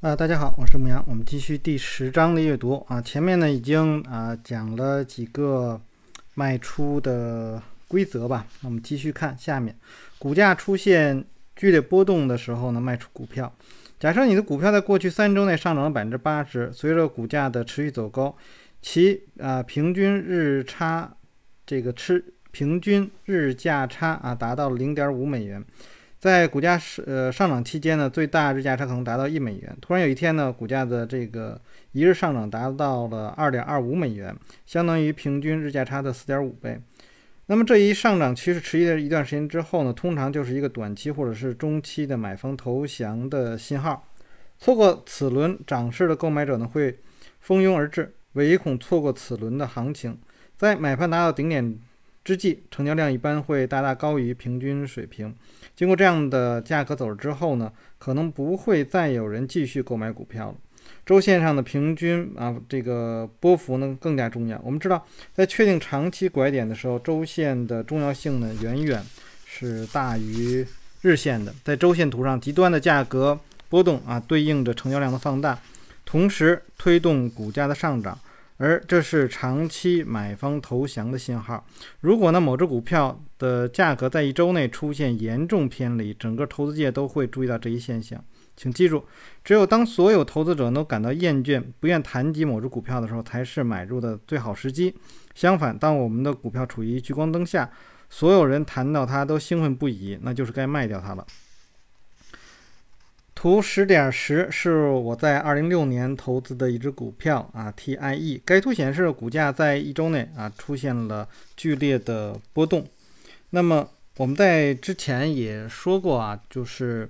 啊，大家好，我是牧羊，我们继续第十章的阅读啊。前面呢已经啊讲了几个卖出的规则吧，那我们继续看下面，股价出现剧烈波动的时候呢，卖出股票。假设你的股票在过去三周内上涨了百分之八十，随着股价的持续走高，其啊平均日差这个吃平均日价差啊达到零点五美元。在股价是呃上涨期间呢，最大日价差可能达到一美元。突然有一天呢，股价的这个一日上涨达到了二点二五美元，相当于平均日价差的四点五倍。那么这一上涨趋势持续了一段时间之后呢，通常就是一个短期或者是中期的买方投降的信号。错过此轮涨势的购买者呢，会蜂拥而至，唯恐错过此轮的行情。在买盘达到顶点。之际，成交量一般会大大高于平均水平。经过这样的价格走势之后呢，可能不会再有人继续购买股票了。周线上的平均啊，这个波幅呢更加重要。我们知道，在确定长期拐点的时候，周线的重要性呢远远是大于日线的。在周线图上，极端的价格波动啊，对应着成交量的放大，同时推动股价的上涨。而这是长期买方投降的信号。如果呢某只股票的价格在一周内出现严重偏离，整个投资界都会注意到这一现象。请记住，只有当所有投资者都感到厌倦、不愿谈及某只股票的时候，才是买入的最好时机。相反，当我们的股票处于聚光灯下，所有人谈到它都兴奋不已，那就是该卖掉它了。图十点十是我在二零六年投资的一只股票啊，TIE。该图显示股价在一周内啊出现了剧烈的波动。那么我们在之前也说过啊，就是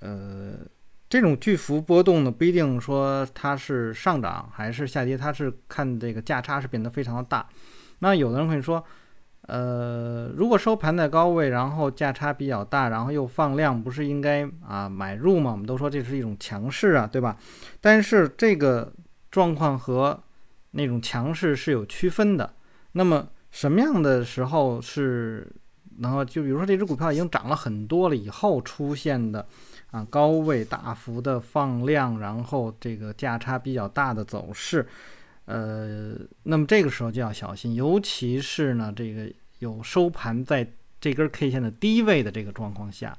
呃这种巨幅波动呢，不一定说它是上涨还是下跌，它是看这个价差是变得非常的大。那有的人会说。呃，如果收盘在高位，然后价差比较大，然后又放量，不是应该啊买入吗？我们都说这是一种强势啊，对吧？但是这个状况和那种强势是有区分的。那么什么样的时候是能够就比如说这只股票已经涨了很多了以后出现的啊高位大幅的放量，然后这个价差比较大的走势。呃，那么这个时候就要小心，尤其是呢，这个有收盘在这根 K 线的低位的这个状况下，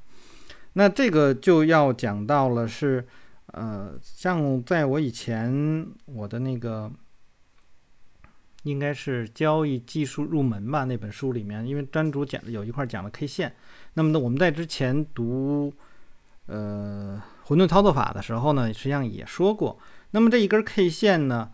那这个就要讲到了是，呃，像在我以前我的那个应该是交易技术入门吧那本书里面，因为专主讲的有一块讲了 K 线，那么呢，我们在之前读呃混沌操作法的时候呢，实际上也说过，那么这一根 K 线呢。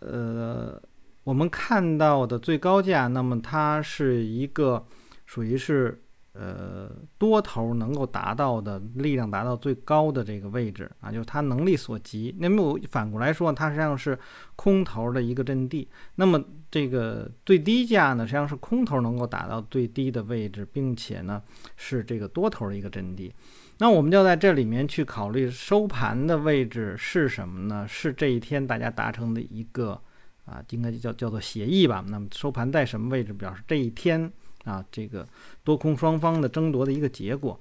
呃，我们看到的最高价，那么它是一个属于是呃多头能够达到的力量达到最高的这个位置啊，就是它能力所及。那么反过来说，它实际上是空头的一个阵地。那么这个最低价呢，实际上是空头能够达到最低的位置，并且呢是这个多头的一个阵地。那我们就在这里面去考虑收盘的位置是什么呢？是这一天大家达成的一个啊，应该就叫叫做协议吧。那么收盘在什么位置，表示这一天啊这个多空双方的争夺的一个结果。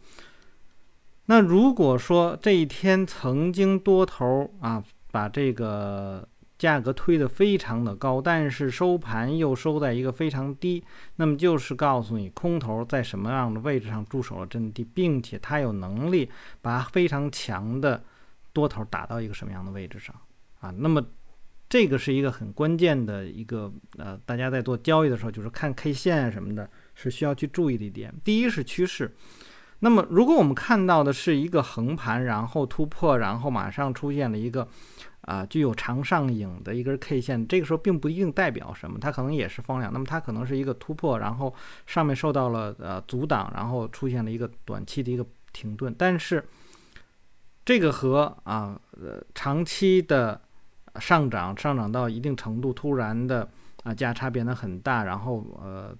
那如果说这一天曾经多头啊把这个。价格推得非常的高，但是收盘又收在一个非常低，那么就是告诉你空头在什么样的位置上驻守了阵地，并且它有能力把非常强的多头打到一个什么样的位置上啊？那么这个是一个很关键的一个呃，大家在做交易的时候，就是看 K 线啊什么的，是需要去注意的一点。第一是趋势，那么如果我们看到的是一个横盘，然后突破，然后马上出现了一个。啊，具有长上影的一根 K 线，这个时候并不一定代表什么，它可能也是放量，那么它可能是一个突破，然后上面受到了呃阻挡，然后出现了一个短期的一个停顿。但是这个和啊呃长期的上涨，上涨到一定程度，突然的啊价差变得很大，然后呃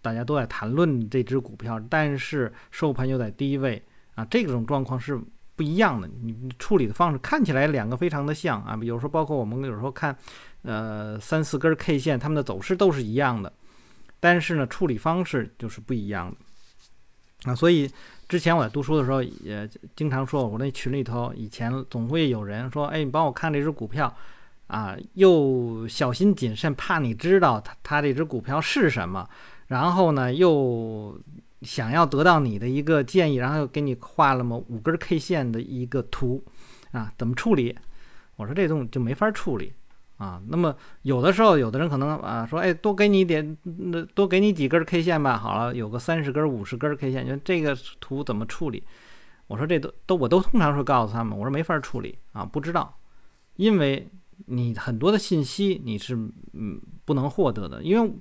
大家都在谈论这只股票，但是收盘又在低位啊，这种状况是。不一样的，你处理的方式看起来两个非常的像啊，有时候包括我们有时候看，呃，三四根 K 线，它们的走势都是一样的，但是呢，处理方式就是不一样的。啊，所以之前我在读书的时候也经常说，我那群里头以前总会有人说，哎，你帮我看这只股票，啊，又小心谨慎，怕你知道它它这只股票是什么，然后呢又想要得到你的一个建议，然后又给你画了么五根 K 线的一个图，啊，怎么处理？我说这东西就没法处理。啊，那么有的时候，有的人可能啊说，哎，多给你点，那多给你几根 K 线吧。好了，有个三十根、五十根 K 线，就这个图怎么处理？我说这都都我都通常会告诉他们，我说没法处理啊，不知道，因为你很多的信息你是嗯不能获得的，因为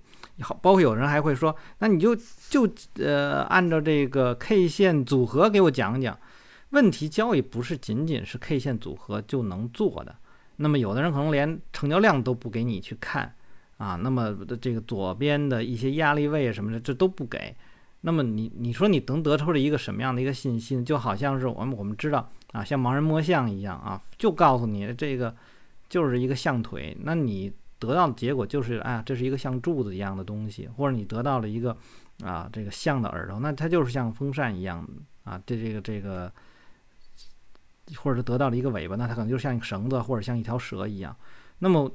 好，包括有人还会说，那你就就呃按照这个 K 线组合给我讲讲。问题交易不是仅仅是 K 线组合就能做的。那么有的人可能连成交量都不给你去看啊，那么这个左边的一些压力位什么的这都不给，那么你你说你能得出了一个什么样的一个信息呢？就好像是我们我们知道啊，像盲人摸象一样啊，就告诉你这个就是一个象腿，那你得到的结果就是啊，这是一个像柱子一样的东西，或者你得到了一个啊这个象的耳朵，那它就是像风扇一样啊，这这个这个。或者是得到了一个尾巴，那它可能就像一个绳子，或者像一条蛇一样。那么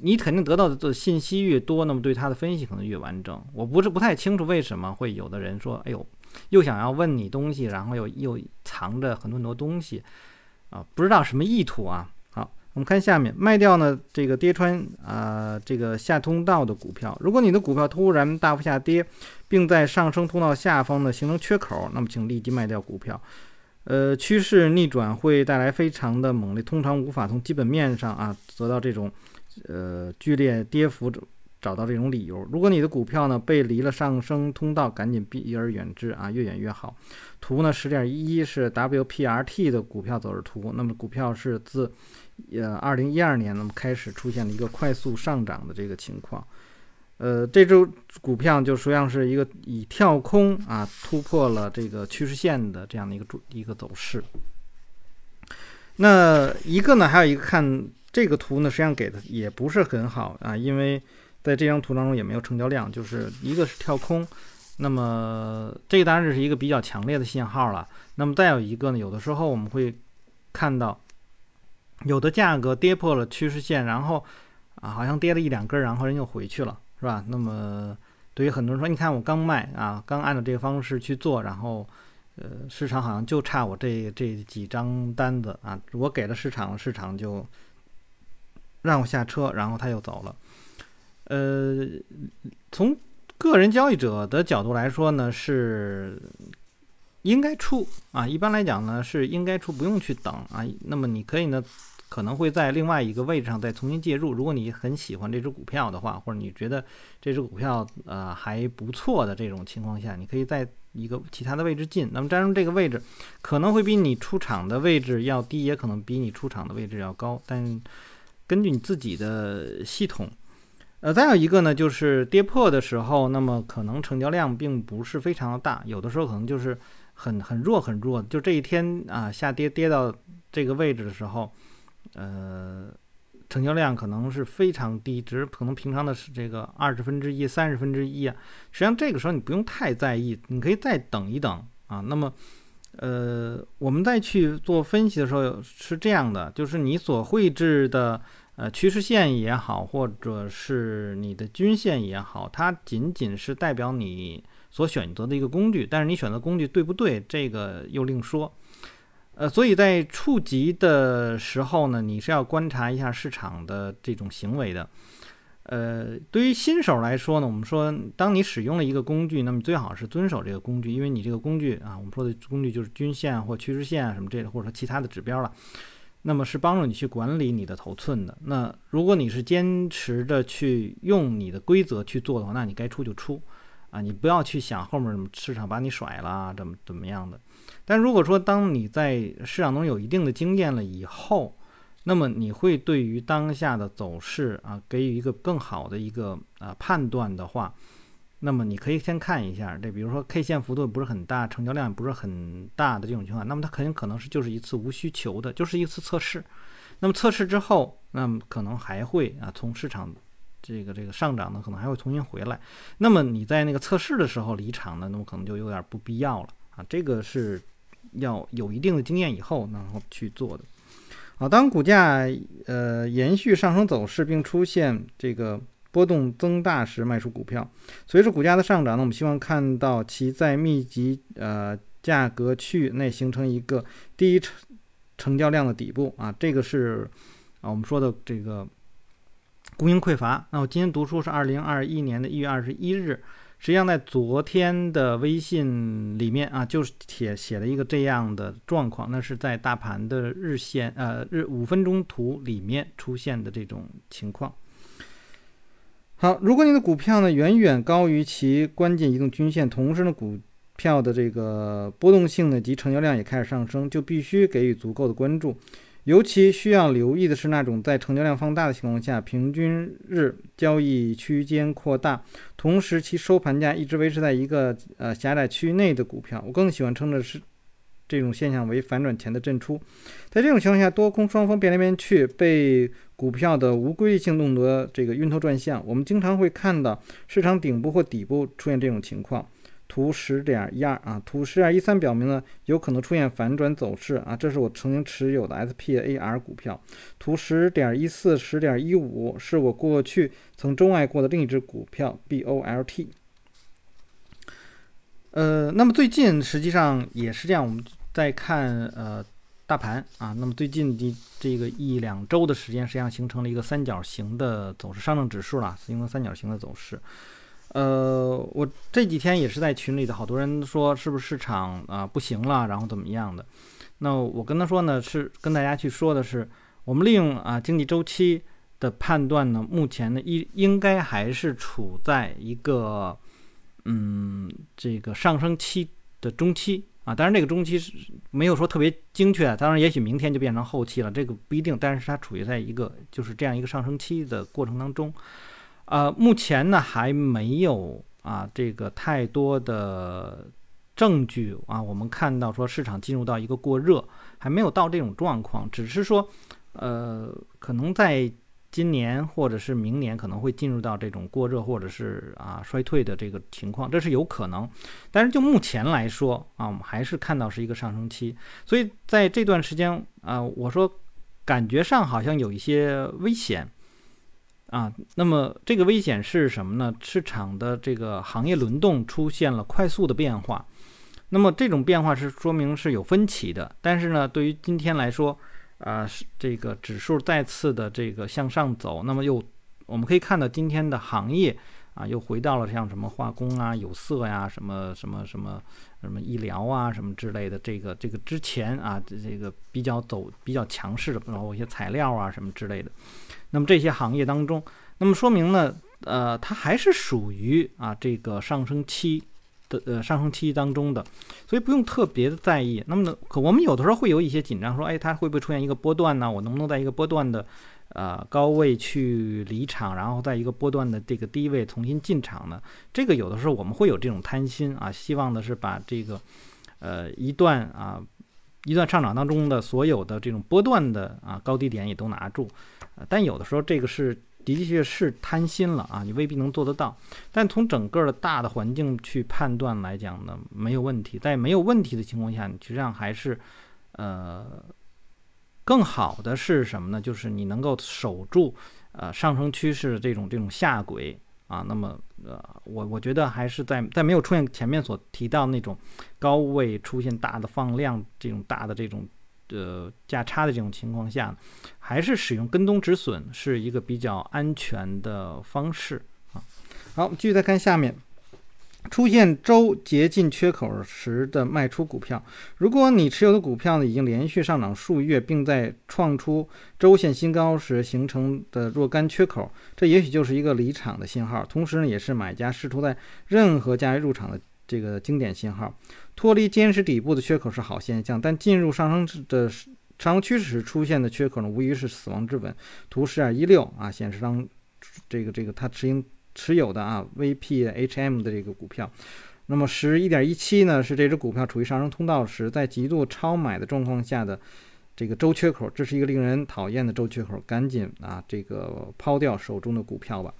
你肯定得到的信息越多，那么对它的分析可能越完整。我不是不太清楚为什么会有的人说：“哎呦，又想要问你东西，然后又又藏着很多很多东西啊，不知道什么意图啊。”我们看下面卖掉呢这个跌穿啊这个下通道的股票。如果你的股票突然大幅下跌，并在上升通道下方呢形成缺口，那么请立即卖掉股票。呃，趋势逆转会带来非常的猛烈，通常无法从基本面上啊得到这种呃剧烈跌幅找到这种理由。如果你的股票呢背离了上升通道，赶紧避而远之啊，越远越好。图呢十点一是 WPRT 的股票走势图，那么股票是自呃二零一二年那么开始出现了一个快速上涨的这个情况。呃，这周股票就实际上是一个以跳空啊突破了这个趋势线的这样的一个主一个走势。那一个呢，还有一个看这个图呢，实际上给的也不是很好啊，因为在这张图当中也没有成交量，就是一个是跳空，那么这个当然是一个比较强烈的信号了。那么再有一个呢，有的时候我们会看到有的价格跌破了趋势线，然后啊好像跌了一两根，然后人又回去了。是吧？那么对于很多人说，你看我刚卖啊，刚按照这个方式去做，然后呃，市场好像就差我这这几张单子啊，我给了市场，市场就让我下车，然后他又走了。呃，从个人交易者的角度来说呢，是应该出啊，一般来讲呢是应该出，不用去等啊。那么你可以呢。可能会在另外一个位置上再重新介入。如果你很喜欢这只股票的话，或者你觉得这只股票呃还不错的这种情况下，你可以在一个其他的位置进。那么占用这个位置可能会比你出场的位置要低，也可能比你出场的位置要高。但根据你自己的系统，呃，再有一个呢，就是跌破的时候，那么可能成交量并不是非常的大，有的时候可能就是很很弱很弱。就这一天啊下跌跌到这个位置的时候。呃，成交量可能是非常低，只可能平常的是这个二十分之一、三十分之一啊。实际上这个时候你不用太在意，你可以再等一等啊。那么，呃，我们再去做分析的时候是这样的，就是你所绘制的呃趋势线也好，或者是你的均线也好，它仅仅是代表你所选择的一个工具，但是你选择工具对不对，这个又另说。呃，所以在触及的时候呢，你是要观察一下市场的这种行为的。呃，对于新手来说呢，我们说，当你使用了一个工具，那么最好是遵守这个工具，因为你这个工具啊，我们说的工具就是均线或趋势线啊什么这类，或者说其他的指标了，那么是帮助你去管理你的头寸的。那如果你是坚持着去用你的规则去做的话，那你该出就出啊，你不要去想后面市场把你甩了怎么怎么样的。但如果说当你在市场中有一定的经验了以后，那么你会对于当下的走势啊给予一个更好的一个啊判断的话，那么你可以先看一下这，比如说 K 线幅度不是很大，成交量也不是很大的这种情况，那么它肯定可能是就是一次无需求的，就是一次测试。那么测试之后，那么可能还会啊从市场这个这个上涨呢，可能还会重新回来。那么你在那个测试的时候离场呢，那么可能就有点不必要了啊。这个是要有一定的经验以后然后去做的。啊，当股价呃延续上升走势并出现这个波动增大时，卖出股票。随着股价的上涨呢，我们希望看到其在密集呃价格区域内形成一个低成成交量的底部啊。这个是啊我们说的这个供应匮乏。那我今天读书是二零二一年的一月二十一日。实际上，在昨天的微信里面啊，就是写写了一个这样的状况，那是在大盘的日线呃日五分钟图里面出现的这种情况。好，如果你的股票呢远远高于其关键移动均线，同时呢股票的这个波动性呢及成交量也开始上升，就必须给予足够的关注。尤其需要留意的是那种在成交量放大的情况下，平均日交易区间扩大，同时其收盘价一直维持在一个呃狭窄区域内的股票。我更喜欢称的是这种现象为反转前的震出。在这种情况下，多空双方变来变去，被股票的无规律性弄得这个晕头转向。我们经常会看到市场顶部或底部出现这种情况。图十点一二啊，图十点一三表明呢，有可能出现反转走势啊，这是我曾经持有的 SPAR 股票。图十点一四、十点一五是我过去曾钟爱过的另一只股票 BOLT。呃，那么最近实际上也是这样，我们在看呃大盘啊，那么最近的这个一两周的时间，实际上形成了一个三角形的走势，上证指数啦，形成三角形的走势。呃，我这几天也是在群里的，好多人说是不是市场啊不行了，然后怎么样的？那我跟他说呢，是跟大家去说的是，我们利用啊经济周期的判断呢，目前呢应应该还是处在一个嗯这个上升期的中期啊，当然这个中期是没有说特别精确，当然也许明天就变成后期了，这个不一定，但是它处于在一个就是这样一个上升期的过程当中。呃，目前呢还没有啊，这个太多的证据啊，我们看到说市场进入到一个过热，还没有到这种状况，只是说，呃，可能在今年或者是明年可能会进入到这种过热或者是啊衰退的这个情况，这是有可能。但是就目前来说啊，我们还是看到是一个上升期，所以在这段时间啊，我说感觉上好像有一些危险。啊，那么这个危险是什么呢？市场的这个行业轮动出现了快速的变化，那么这种变化是说明是有分歧的。但是呢，对于今天来说，啊，是这个指数再次的这个向上走，那么又我们可以看到今天的行业啊，又回到了像什么化工啊、有色呀、什么什么什么什么医疗啊、什么之类的，这个这个之前啊，这个比较走比较强势的，包括一些材料啊什么之类的。那么这些行业当中，那么说明呢，呃，它还是属于啊这个上升期的呃上升期当中的，所以不用特别的在意。那么呢，可我们有的时候会有一些紧张，说，哎，它会不会出现一个波段呢？我能不能在一个波段的呃高位去离场，然后在一个波段的这个低位重新进场呢？这个有的时候我们会有这种贪心啊，希望的是把这个呃一段啊。一段上涨当中的所有的这种波段的啊高低点也都拿住，但有的时候这个是的的确是贪心了啊，你未必能做得到。但从整个的大的环境去判断来讲呢，没有问题。在没有问题的情况下，你实际上还是呃更好的是什么呢？就是你能够守住呃上升趋势的这种这种下轨。啊，那么呃，我我觉得还是在在没有出现前面所提到那种高位出现大的放量这种大的这种呃价差的这种情况下，还是使用跟踪止损是一个比较安全的方式啊。好，我们继续再看下面。出现周接近缺口时的卖出股票，如果你持有的股票呢已经连续上涨数月，并在创出周线新高时形成的若干缺口，这也许就是一个离场的信号，同时呢也是买家试图在任何价位入场的这个经典信号。脱离坚实底部的缺口是好现象，但进入上升的长趋势时出现的缺口呢，无疑是死亡之吻。图十二一六啊，显示当这个这个它持盈。持有的啊，VPHM 的这个股票，那么十一点一七呢，是这只股票处于上升通道时，在极度超买的状况下的这个周缺口，这是一个令人讨厌的周缺口，赶紧啊这个抛掉手中的股票吧。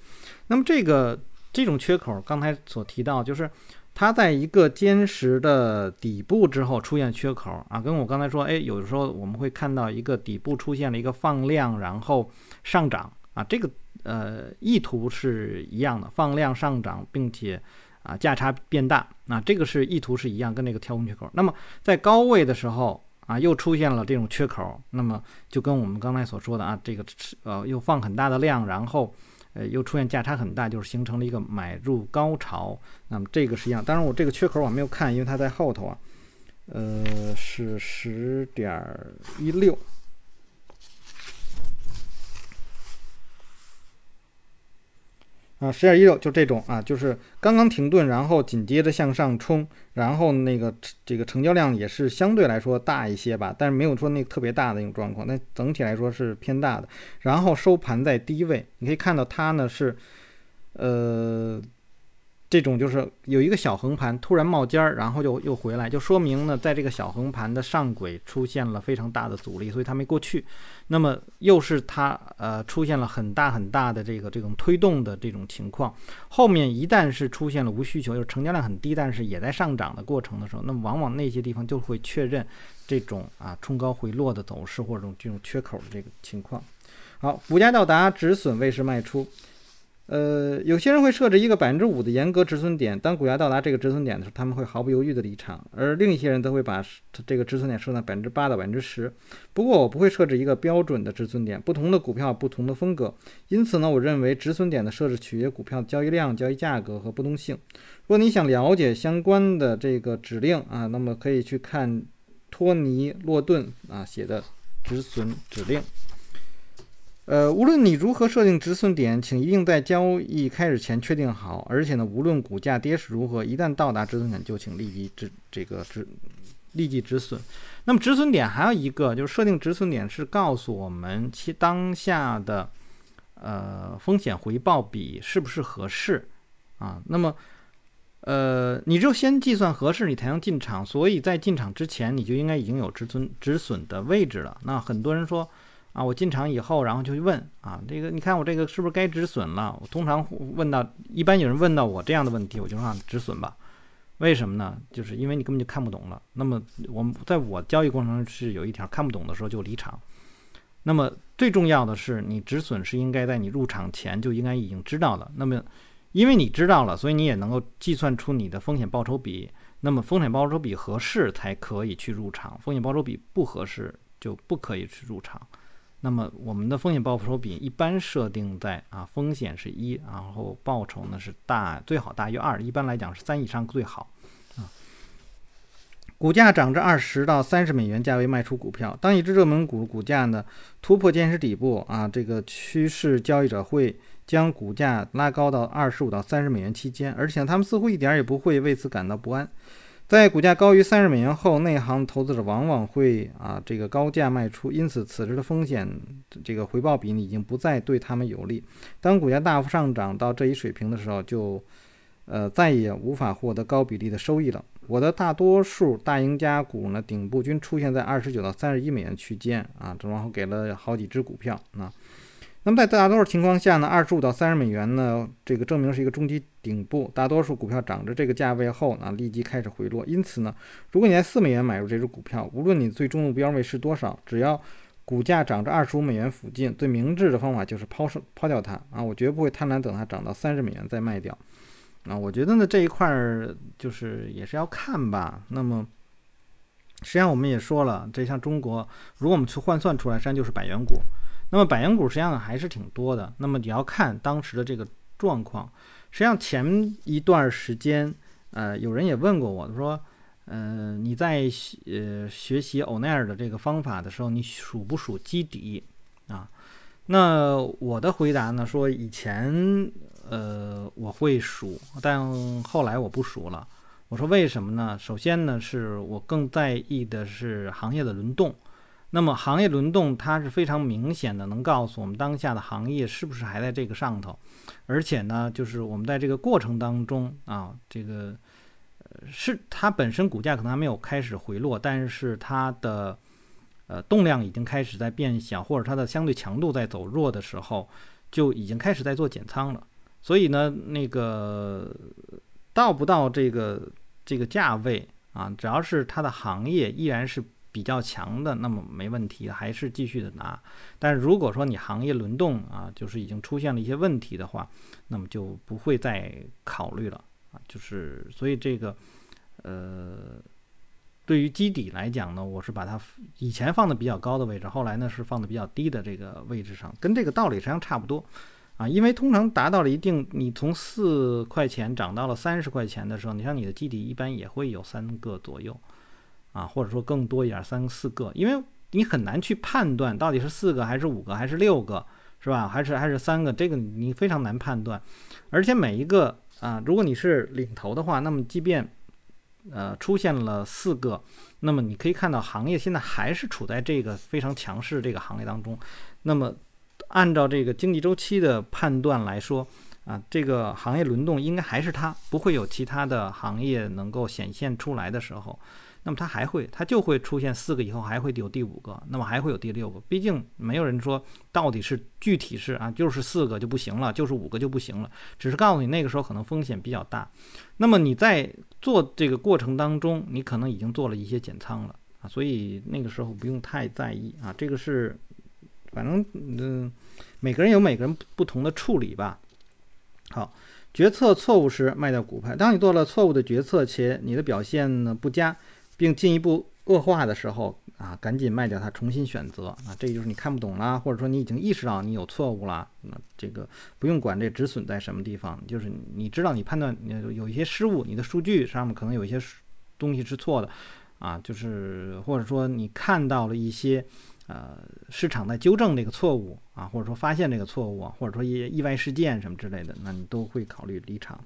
那么这个这种缺口，刚才所提到就是。它在一个坚实的底部之后出现缺口啊，跟我刚才说，哎，有的时候我们会看到一个底部出现了一个放量，然后上涨啊，这个呃意图是一样的，放量上涨，并且啊价差变大，那这个是意图是一样，跟那个跳空缺口。那么在高位的时候啊，又出现了这种缺口，那么就跟我们刚才所说的啊，这个呃又放很大的量，然后。呃，又出现价差很大，就是形成了一个买入高潮。那么这个是一样，当然我这个缺口我没有看，因为它在后头啊。呃，是十点一六。啊，十点一六就这种啊，就是刚刚停顿，然后紧接着向上冲，然后那个这个成交量也是相对来说大一些吧，但是没有说那个特别大的一种状况，那整体来说是偏大的。然后收盘在低位，你可以看到它呢是，呃。这种就是有一个小横盘突然冒尖儿，然后就又回来，就说明呢，在这个小横盘的上轨出现了非常大的阻力，所以它没过去。那么又是它呃出现了很大很大的这个这种推动的这种情况。后面一旦是出现了无需求，就是成交量很低，但是也在上涨的过程的时候，那么往往那些地方就会确认这种啊冲高回落的走势或者这种这种缺口的这个情况。好，股价到达止损位是卖出。呃，有些人会设置一个百分之五的严格止损点，当股价到达这个止损点的时候，他们会毫不犹豫的离场；而另一些人则会把这个止损点设在百分之八到百分之十。不过我不会设置一个标准的止损点，不同的股票不同的风格，因此呢，我认为止损点的设置取决于股票的交易量、交易价格和波动性。如果你想了解相关的这个指令啊，那么可以去看托尼·洛顿啊写的止损指令。呃，无论你如何设定止损点，请一定在交易开始前确定好。而且呢，无论股价跌势如何，一旦到达止损点，就请立即止这个止立即止损。那么止损点还有一个，就是设定止损点是告诉我们其当下的呃风险回报比是不是合适啊？那么呃，你只有先计算合适，你才能进场。所以在进场之前，你就应该已经有止损止损的位置了。那很多人说。啊，我进场以后，然后就去问啊，这个你看我这个是不是该止损了？我通常问到，一般有人问到我这样的问题，我就让止损吧。为什么呢？就是因为你根本就看不懂了。那么我们在我交易过程中是有一条看不懂的时候就离场。那么最重要的是，你止损是应该在你入场前就应该已经知道了。那么因为你知道了，所以你也能够计算出你的风险报酬比。那么风险报酬比合适才可以去入场，风险报酬比不合适就不可以去入场。那么我们的风险报酬比一般设定在啊，风险是一，然后报酬呢是大最好大于二，一般来讲是三以上最好啊。股价涨至二十到三十美元价位卖出股票。当一只热门股股价呢突破坚实底部啊，这个趋势交易者会将股价拉高到二十五到三十美元期间，而且他们似乎一点也不会为此感到不安。在股价高于三十美元后，内行投资者往往会啊这个高价卖出，因此此时的风险这个回报比呢已经不再对他们有利。当股价大幅上涨到这一水平的时候，就呃再也无法获得高比例的收益了。我的大多数大赢家股呢，顶部均出现在二十九到三十一美元区间啊，然后给了好几只股票啊。那么在大多数情况下呢，二十五到三十美元呢，这个证明是一个中级顶部。大多数股票涨至这个价位后呢，立即开始回落。因此呢，如果你在四美元买入这只股票，无论你最终目标位是多少，只要股价涨至二十五美元附近，最明智的方法就是抛售抛掉它啊！我绝不会贪婪等它涨到三十美元再卖掉啊！我觉得呢这一块儿就是也是要看吧。那么实际上我们也说了，这像中国，如果我们去换算出来，实际上就是百元股。那么百元股实际上还是挺多的。那么你要看当时的这个状况。实际上前一段时间，呃，有人也问过我，他说，呃，你在呃学习欧奈尔的这个方法的时候，你数不数基底啊？那我的回答呢，说以前呃我会数，但后来我不数了。我说为什么呢？首先呢，是我更在意的是行业的轮动。那么行业轮动，它是非常明显的，能告诉我们当下的行业是不是还在这个上头，而且呢，就是我们在这个过程当中啊，这个是它本身股价可能还没有开始回落，但是它的呃动量已经开始在变小，或者它的相对强度在走弱的时候，就已经开始在做减仓了。所以呢，那个到不到这个这个价位啊，只要是它的行业依然是比较强的，那么没问题，还是继续的拿。但是如果说你行业轮动啊，就是已经出现了一些问题的话，那么就不会再考虑了啊。就是所以这个呃，对于基底来讲呢，我是把它以前放的比较高的位置，后来呢是放的比较低的这个位置上，跟这个道理实际上差不多。啊，因为通常达到了一定，你从四块钱涨到了三十块钱的时候，你像你的基底一般也会有三个左右，啊，或者说更多一点，三四个，因为你很难去判断到底是四个还是五个还是六个，是吧？还是还是三个，这个你非常难判断。而且每一个啊，如果你是领头的话，那么即便呃出现了四个，那么你可以看到行业现在还是处在这个非常强势这个行业当中，那么。按照这个经济周期的判断来说，啊，这个行业轮动应该还是它，不会有其他的行业能够显现出来的时候，那么它还会，它就会出现四个以后还会有第五个，那么还会有第六个。毕竟没有人说到底是具体是啊，就是四个就不行了，就是五个就不行了，只是告诉你那个时候可能风险比较大。那么你在做这个过程当中，你可能已经做了一些减仓了啊，所以那个时候不用太在意啊，这个是。反正嗯，每个人有每个人不同的处理吧。好，决策错误时卖掉股票。当你做了错误的决策且你的表现呢不佳，并进一步恶化的时候啊，赶紧卖掉它，重新选择啊。这就是你看不懂啦，或者说你已经意识到你有错误了。那这个不用管这止损在什么地方，就是你知道你判断有一些失误，你的数据上面可能有一些东西是错的啊，就是或者说你看到了一些。呃，市场在纠正这个错误啊，或者说发现这个错误啊，或者说一些意外事件什么之类的，那你都会考虑离场。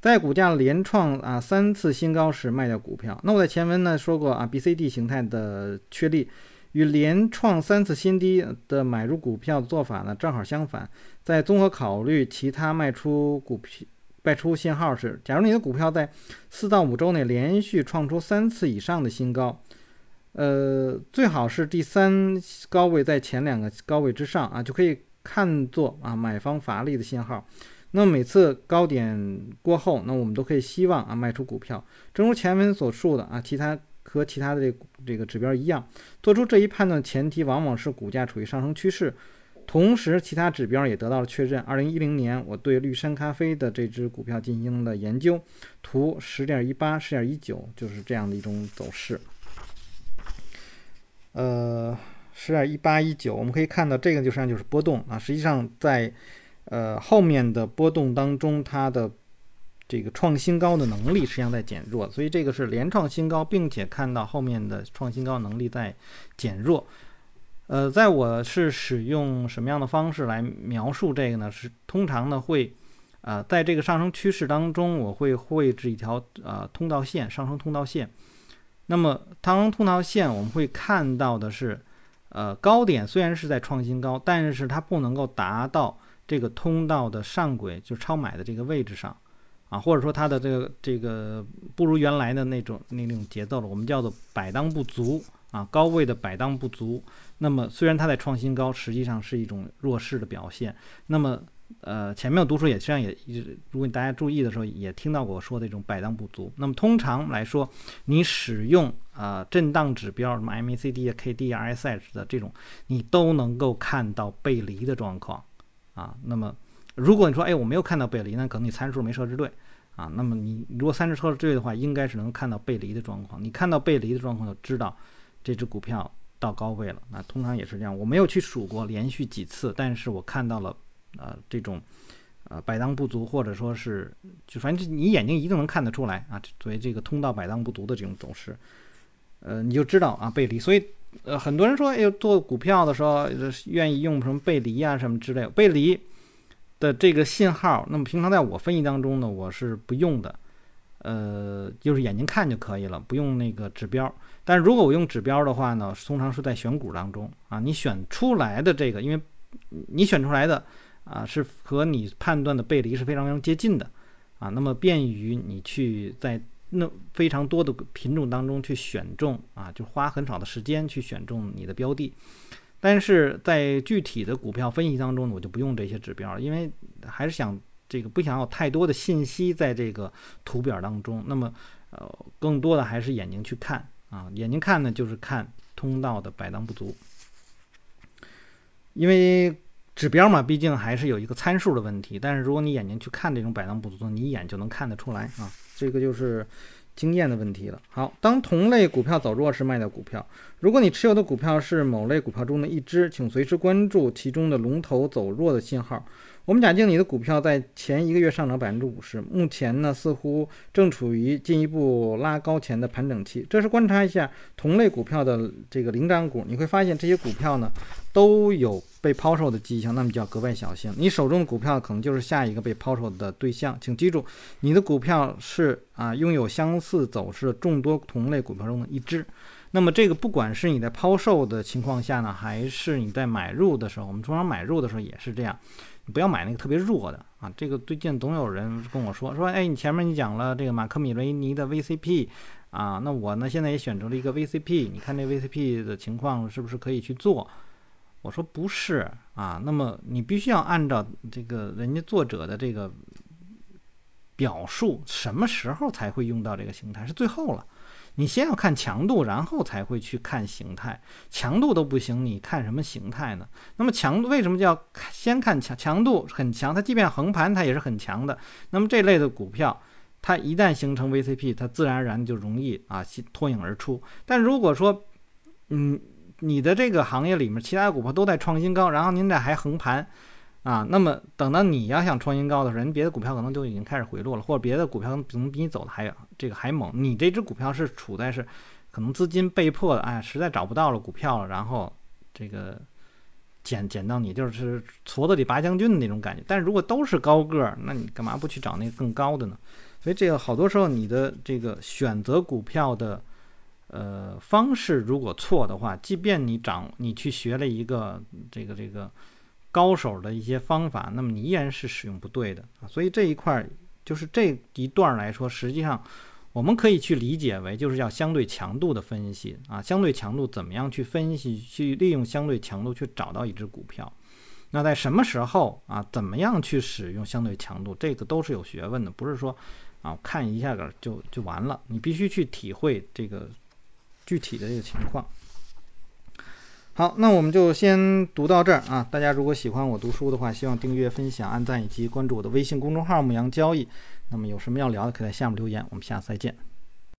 在股价连创啊三次新高时卖掉股票。那我在前文呢说过啊，B、C、D 形态的确立与连创三次新低的买入股票的做法呢正好相反。在综合考虑其他卖出股票卖出信号时，假如你的股票在四到五周内连续创出三次以上的新高。呃，最好是第三高位在前两个高位之上啊，就可以看作啊买方乏力的信号。那每次高点过后，那我们都可以希望啊卖出股票。正如前文所述的啊，其他和其他的这这个指标一样，做出这一判断前提往往是股价处于上升趋势，同时其他指标也得到了确认。二零一零年，我对绿山咖啡的这只股票进行了研究，图十点一八、十点一九就是这样的一种走势。呃，十点一八一九，我们可以看到这个就实际上就是波动啊。实际上在呃后面的波动当中，它的这个创新高的能力实际上在减弱，所以这个是连创新高，并且看到后面的创新高能力在减弱。呃，在我是使用什么样的方式来描述这个呢？是通常呢会呃在这个上升趋势当中，我会绘制一条呃通道线，上升通道线。那么，上升通道线我们会看到的是，呃，高点虽然是在创新高，但是它不能够达到这个通道的上轨，就超买的这个位置上，啊，或者说它的这个这个不如原来的那种那种节奏了，我们叫做摆荡不足啊，高位的摆荡不足。那么虽然它在创新高，实际上是一种弱势的表现。那么。呃，前面我读书也实际上也一直，如果大家注意的时候，也听到过我说的这种摆荡不足。那么通常来说，你使用啊震荡指标，什么 MACD 啊、KD 啊、RSI 的这种，你都能够看到背离的状况啊。那么如果你说，哎，我没有看到背离，那可能你参数没设置对啊。那么你如果参数设置对的话，应该是能看到背离的状况。你看到背离的状况，就知道这只股票到高位了。那通常也是这样。我没有去数过连续几次，但是我看到了。呃，这种呃摆荡不足，或者说是，就反正你眼睛一定能看得出来啊。作为这个通道摆荡不足的这种走势，呃，你就知道啊背离。所以呃，很多人说，哎，做股票的时候愿意用什么背离啊什么之类，背离的这个信号，那么平常在我分析当中呢，我是不用的，呃，就是眼睛看就可以了，不用那个指标。但如果我用指标的话呢，通常是在选股当中啊，你选出来的这个，因为你选出来的。啊，是和你判断的背离是非常非常接近的，啊，那么便于你去在那非常多的品种当中去选中啊，就花很少的时间去选中你的标的。但是在具体的股票分析当中呢，我就不用这些指标了，因为还是想这个不想有太多的信息在这个图表当中。那么，呃，更多的还是眼睛去看啊，眼睛看呢就是看通道的摆荡不足，因为指标嘛，毕竟还是有一个参数的问题。但是如果你眼睛去看这种摆荡不足，你一眼就能看得出来啊，这个就是。经验的问题了。好，当同类股票走弱时卖掉股票。如果你持有的股票是某类股票中的一只，请随时关注其中的龙头走弱的信号。我们假定你的股票在前一个月上涨百分之五十，目前呢似乎正处于进一步拉高前的盘整期。这时观察一下同类股票的这个领涨股，你会发现这些股票呢都有被抛售的迹象，那么就要格外小心。你手中的股票可能就是下一个被抛售的对象。请记住，你的股票是啊拥有相似走势的众多同类股票中的一只。那么这个不管是你在抛售的情况下呢，还是你在买入的时候，我们通常买入的时候也是这样。不要买那个特别弱的啊！这个最近总有人跟我说说，哎，你前面你讲了这个马克米雷尼的 VCP 啊，那我呢现在也选择了一个 VCP，你看这 VCP 的情况是不是可以去做？我说不是啊，那么你必须要按照这个人家作者的这个表述，什么时候才会用到这个形态？是最后了。你先要看强度，然后才会去看形态。强度都不行，你看什么形态呢？那么强度为什么叫先看强？强度很强，它即便横盘，它也是很强的。那么这类的股票，它一旦形成 VCP，它自然而然就容易啊脱颖而出。但如果说，嗯，你的这个行业里面其他股票都在创新高，然后您这还横盘。啊，那么等到你要想创新高的时候，人别的股票可能就已经开始回落了，或者别的股票可能比你走的还这个还猛。你这只股票是处在是可能资金被迫的，哎，实在找不到了股票了，然后这个捡捡到你就是矬子里拔将军的那种感觉。但是如果都是高个儿，那你干嘛不去找那个更高的呢？所以这个好多时候你的这个选择股票的呃方式如果错的话，即便你掌你去学了一个这个这个。高手的一些方法，那么你依然是使用不对的啊，所以这一块就是这一段来说，实际上我们可以去理解为就是要相对强度的分析啊，相对强度怎么样去分析，去利用相对强度去找到一只股票，那在什么时候啊，怎么样去使用相对强度，这个都是有学问的，不是说啊看一下个就就完了，你必须去体会这个具体的这个情况。好，那我们就先读到这儿啊！大家如果喜欢我读书的话，希望订阅、分享、按赞以及关注我的微信公众号“牧羊交易”。那么有什么要聊的，可以在下面留言。我们下次再见。